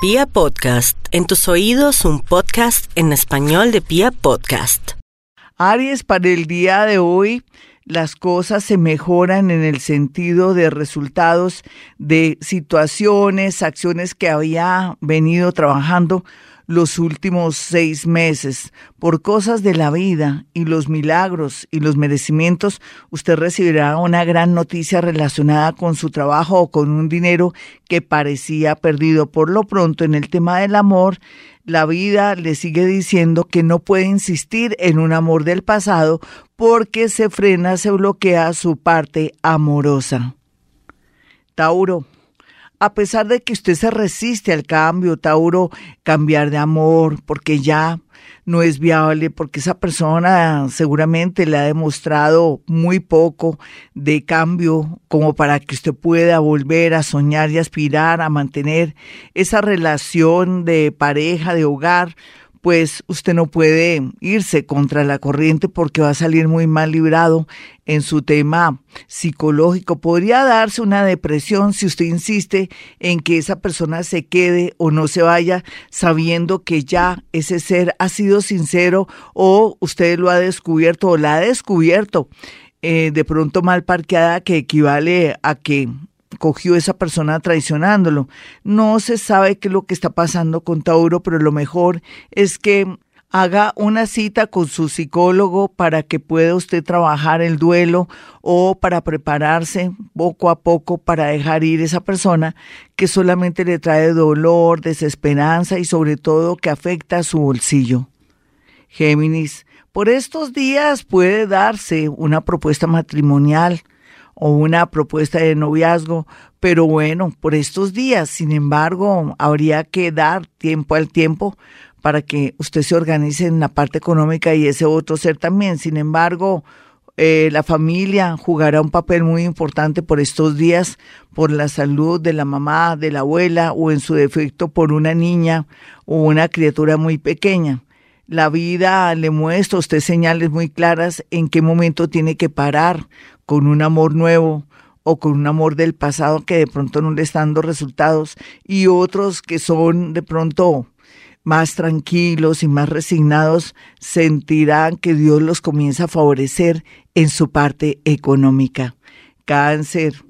Pia Podcast, en tus oídos un podcast en español de Pia Podcast. Aries, para el día de hoy las cosas se mejoran en el sentido de resultados de situaciones, acciones que había venido trabajando los últimos seis meses. Por cosas de la vida y los milagros y los merecimientos, usted recibirá una gran noticia relacionada con su trabajo o con un dinero que parecía perdido. Por lo pronto, en el tema del amor, la vida le sigue diciendo que no puede insistir en un amor del pasado porque se frena, se bloquea su parte amorosa. Tauro a pesar de que usted se resiste al cambio, Tauro, cambiar de amor, porque ya no es viable, porque esa persona seguramente le ha demostrado muy poco de cambio como para que usted pueda volver a soñar y aspirar a mantener esa relación de pareja, de hogar, pues usted no puede irse contra la corriente porque va a salir muy mal librado en su tema psicológico. Podría darse una depresión si usted insiste en que esa persona se quede o no se vaya sabiendo que ya ese ser ha sido sincero o usted lo ha descubierto o la ha descubierto. Eh, de pronto mal parqueada que equivale a que cogió esa persona traicionándolo. No se sabe qué es lo que está pasando con Tauro, pero lo mejor es que haga una cita con su psicólogo para que pueda usted trabajar el duelo o para prepararse poco a poco para dejar ir esa persona que solamente le trae dolor, desesperanza y sobre todo que afecta a su bolsillo. Géminis, por estos días puede darse una propuesta matrimonial o una propuesta de noviazgo, pero bueno, por estos días, sin embargo, habría que dar tiempo al tiempo para que usted se organice en la parte económica y ese otro ser también. Sin embargo, eh, la familia jugará un papel muy importante por estos días, por la salud de la mamá, de la abuela o en su defecto por una niña o una criatura muy pequeña. La vida le muestra a usted señales muy claras en qué momento tiene que parar con un amor nuevo o con un amor del pasado que de pronto no le está dando resultados y otros que son de pronto más tranquilos y más resignados sentirán que Dios los comienza a favorecer en su parte económica. Cáncer.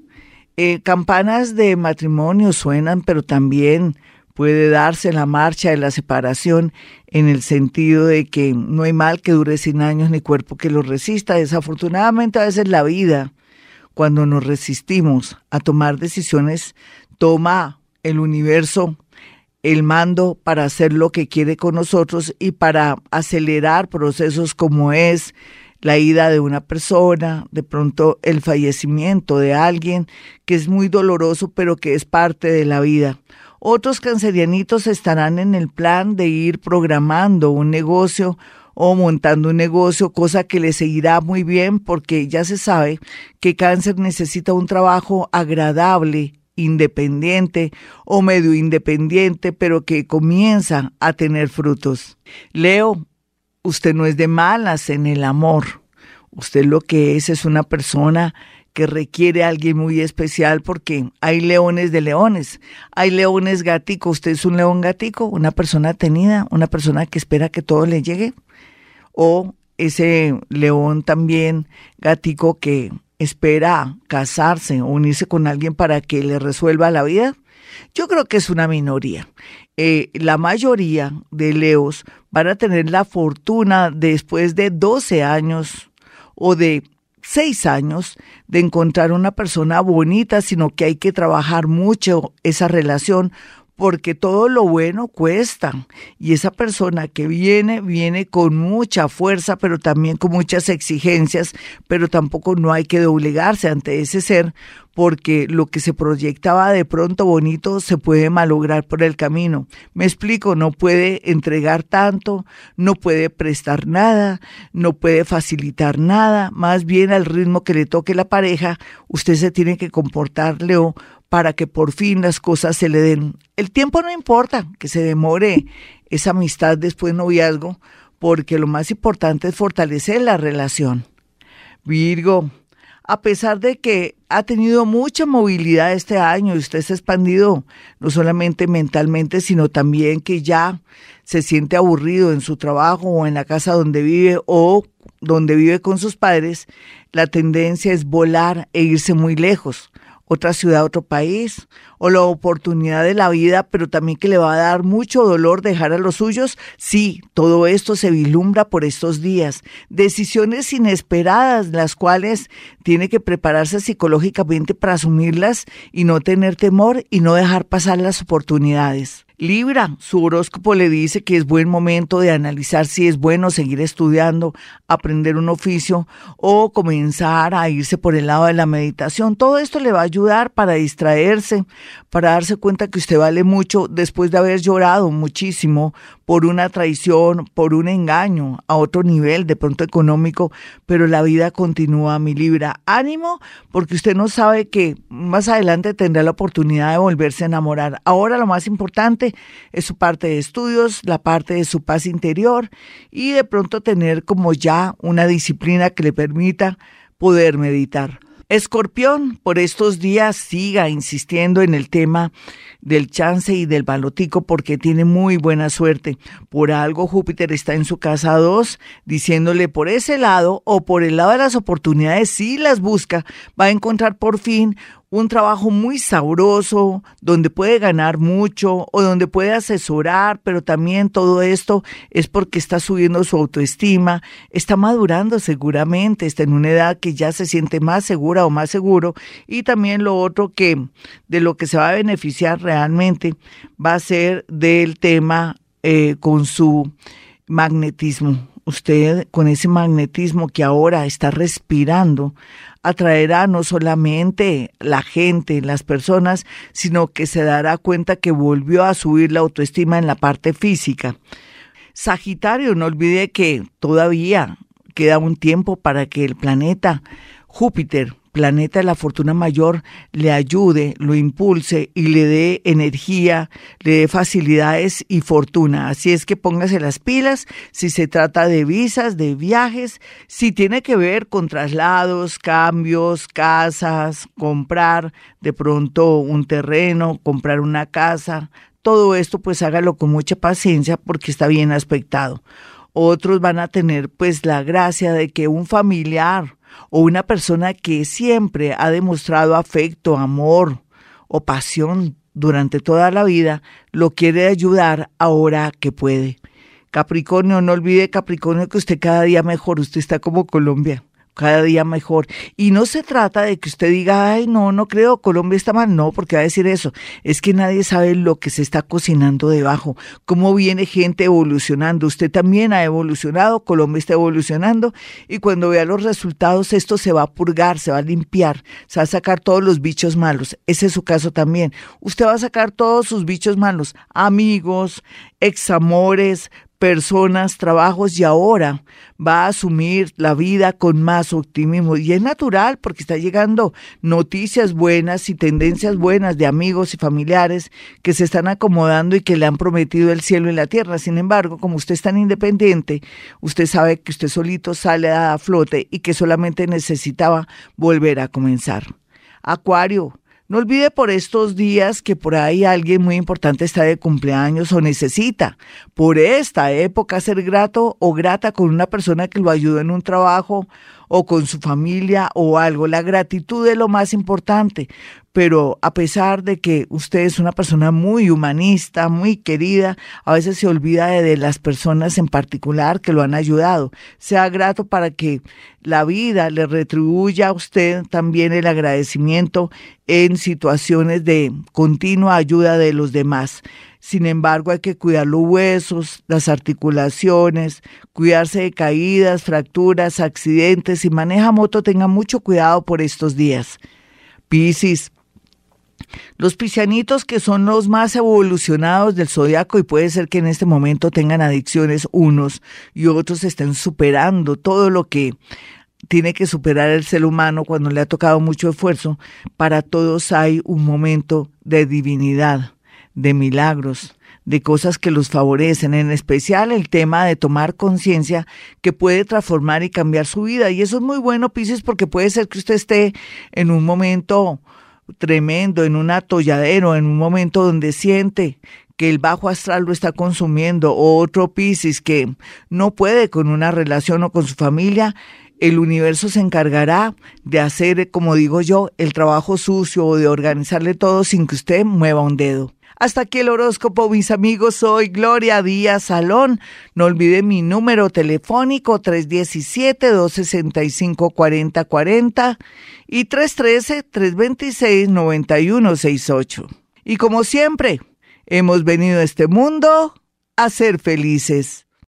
Eh, campanas de matrimonio suenan, pero también puede darse la marcha de la separación en el sentido de que no hay mal que dure sin años ni cuerpo que lo resista. Desafortunadamente a veces la vida, cuando nos resistimos a tomar decisiones, toma el universo el mando para hacer lo que quiere con nosotros y para acelerar procesos como es la ida de una persona, de pronto el fallecimiento de alguien, que es muy doloroso, pero que es parte de la vida. Otros cancerianitos estarán en el plan de ir programando un negocio o montando un negocio, cosa que le seguirá muy bien porque ya se sabe que cáncer necesita un trabajo agradable, independiente o medio independiente, pero que comienza a tener frutos. Leo, usted no es de malas en el amor. Usted lo que es es una persona que requiere a alguien muy especial porque hay leones de leones, hay leones gatico, usted es un león gatico, una persona tenida, una persona que espera que todo le llegue, o ese león también gatico que espera casarse o unirse con alguien para que le resuelva la vida. Yo creo que es una minoría. Eh, la mayoría de leos van a tener la fortuna después de 12 años o de seis años de encontrar una persona bonita, sino que hay que trabajar mucho esa relación porque todo lo bueno cuesta. Y esa persona que viene, viene con mucha fuerza, pero también con muchas exigencias, pero tampoco no hay que doblegarse ante ese ser, porque lo que se proyectaba de pronto bonito se puede malograr por el camino. Me explico, no puede entregar tanto, no puede prestar nada, no puede facilitar nada, más bien al ritmo que le toque la pareja, usted se tiene que comportar, Leo, para que por fin las cosas se le den. El tiempo no importa, que se demore esa amistad después de noviazgo, porque lo más importante es fortalecer la relación. Virgo, a pesar de que ha tenido mucha movilidad este año y usted se ha expandido no solamente mentalmente, sino también que ya se siente aburrido en su trabajo o en la casa donde vive o donde vive con sus padres, la tendencia es volar e irse muy lejos otra ciudad, otro país, o la oportunidad de la vida, pero también que le va a dar mucho dolor dejar a los suyos. Sí, todo esto se vislumbra por estos días. Decisiones inesperadas, las cuales tiene que prepararse psicológicamente para asumirlas y no tener temor y no dejar pasar las oportunidades. Libra, su horóscopo le dice que es buen momento de analizar si es bueno seguir estudiando, aprender un oficio o comenzar a irse por el lado de la meditación. Todo esto le va a ayudar para distraerse, para darse cuenta que usted vale mucho después de haber llorado muchísimo por una traición, por un engaño a otro nivel, de pronto económico, pero la vida continúa, mi Libra. Ánimo, porque usted no sabe que más adelante tendrá la oportunidad de volverse a enamorar. Ahora lo más importante es su parte de estudios, la parte de su paz interior y de pronto tener como ya una disciplina que le permita poder meditar. Escorpión, por estos días siga insistiendo en el tema del chance y del balotico porque tiene muy buena suerte. Por algo Júpiter está en su casa 2 diciéndole por ese lado o por el lado de las oportunidades, si las busca, va a encontrar por fin un trabajo muy sabroso, donde puede ganar mucho o donde puede asesorar, pero también todo esto es porque está subiendo su autoestima, está madurando seguramente, está en una edad que ya se siente más segura o más seguro y también lo otro que de lo que se va a beneficiar realmente va a ser del tema eh, con su magnetismo. Usted con ese magnetismo que ahora está respirando, atraerá no solamente la gente, las personas, sino que se dará cuenta que volvió a subir la autoestima en la parte física. Sagitario, no olvide que todavía queda un tiempo para que el planeta Júpiter planeta de la fortuna mayor le ayude, lo impulse y le dé energía, le dé facilidades y fortuna. Así es que póngase las pilas si se trata de visas, de viajes, si tiene que ver con traslados, cambios, casas, comprar de pronto un terreno, comprar una casa. Todo esto pues hágalo con mucha paciencia porque está bien aspectado. Otros van a tener pues la gracia de que un familiar o una persona que siempre ha demostrado afecto, amor o pasión durante toda la vida, lo quiere ayudar ahora que puede. Capricornio, no olvide Capricornio que usted cada día mejor, usted está como Colombia cada día mejor. Y no se trata de que usted diga, ay, no, no creo, Colombia está mal. No, porque va a decir eso. Es que nadie sabe lo que se está cocinando debajo, cómo viene gente evolucionando. Usted también ha evolucionado, Colombia está evolucionando. Y cuando vea los resultados, esto se va a purgar, se va a limpiar, se va a sacar todos los bichos malos. Ese es su caso también. Usted va a sacar todos sus bichos malos, amigos, examores, personas, trabajos y ahora va a asumir la vida con más optimismo. Y es natural porque está llegando noticias buenas y tendencias buenas de amigos y familiares que se están acomodando y que le han prometido el cielo y la tierra. Sin embargo, como usted es tan independiente, usted sabe que usted solito sale a flote y que solamente necesitaba volver a comenzar. Acuario, no olvide por estos días que por ahí alguien muy importante está de cumpleaños o necesita. Por esta época ser grato o grata con una persona que lo ayudó en un trabajo o con su familia o algo. La gratitud es lo más importante, pero a pesar de que usted es una persona muy humanista, muy querida, a veces se olvida de, las personas en particular que lo han ayudado. Sea grato para que la vida le retribuya a usted también el agradecimiento en situaciones de continua ayuda de los demás. Sin embargo, hay que cuidar los huesos, las articulaciones, cuidarse de caídas, fracturas, accidentes. Si maneja moto, tenga mucho cuidado por estos días. Piscis. Los piscianitos que son los más evolucionados del zodiaco y puede ser que en este momento tengan adicciones unos y otros estén superando todo lo que tiene que superar el ser humano cuando le ha tocado mucho esfuerzo. Para todos hay un momento de divinidad de milagros, de cosas que los favorecen, en especial el tema de tomar conciencia que puede transformar y cambiar su vida. Y eso es muy bueno, Pisces, porque puede ser que usted esté en un momento tremendo, en un atolladero, en un momento donde siente que el bajo astral lo está consumiendo, o otro Piscis que no puede con una relación o con su familia, el universo se encargará de hacer, como digo yo, el trabajo sucio o de organizarle todo sin que usted mueva un dedo. Hasta aquí el horóscopo, mis amigos. Soy Gloria Díaz Salón. No olvide mi número telefónico 317-265-4040 y 313-326-9168. Y como siempre, Hemos venido a este mundo a ser felices.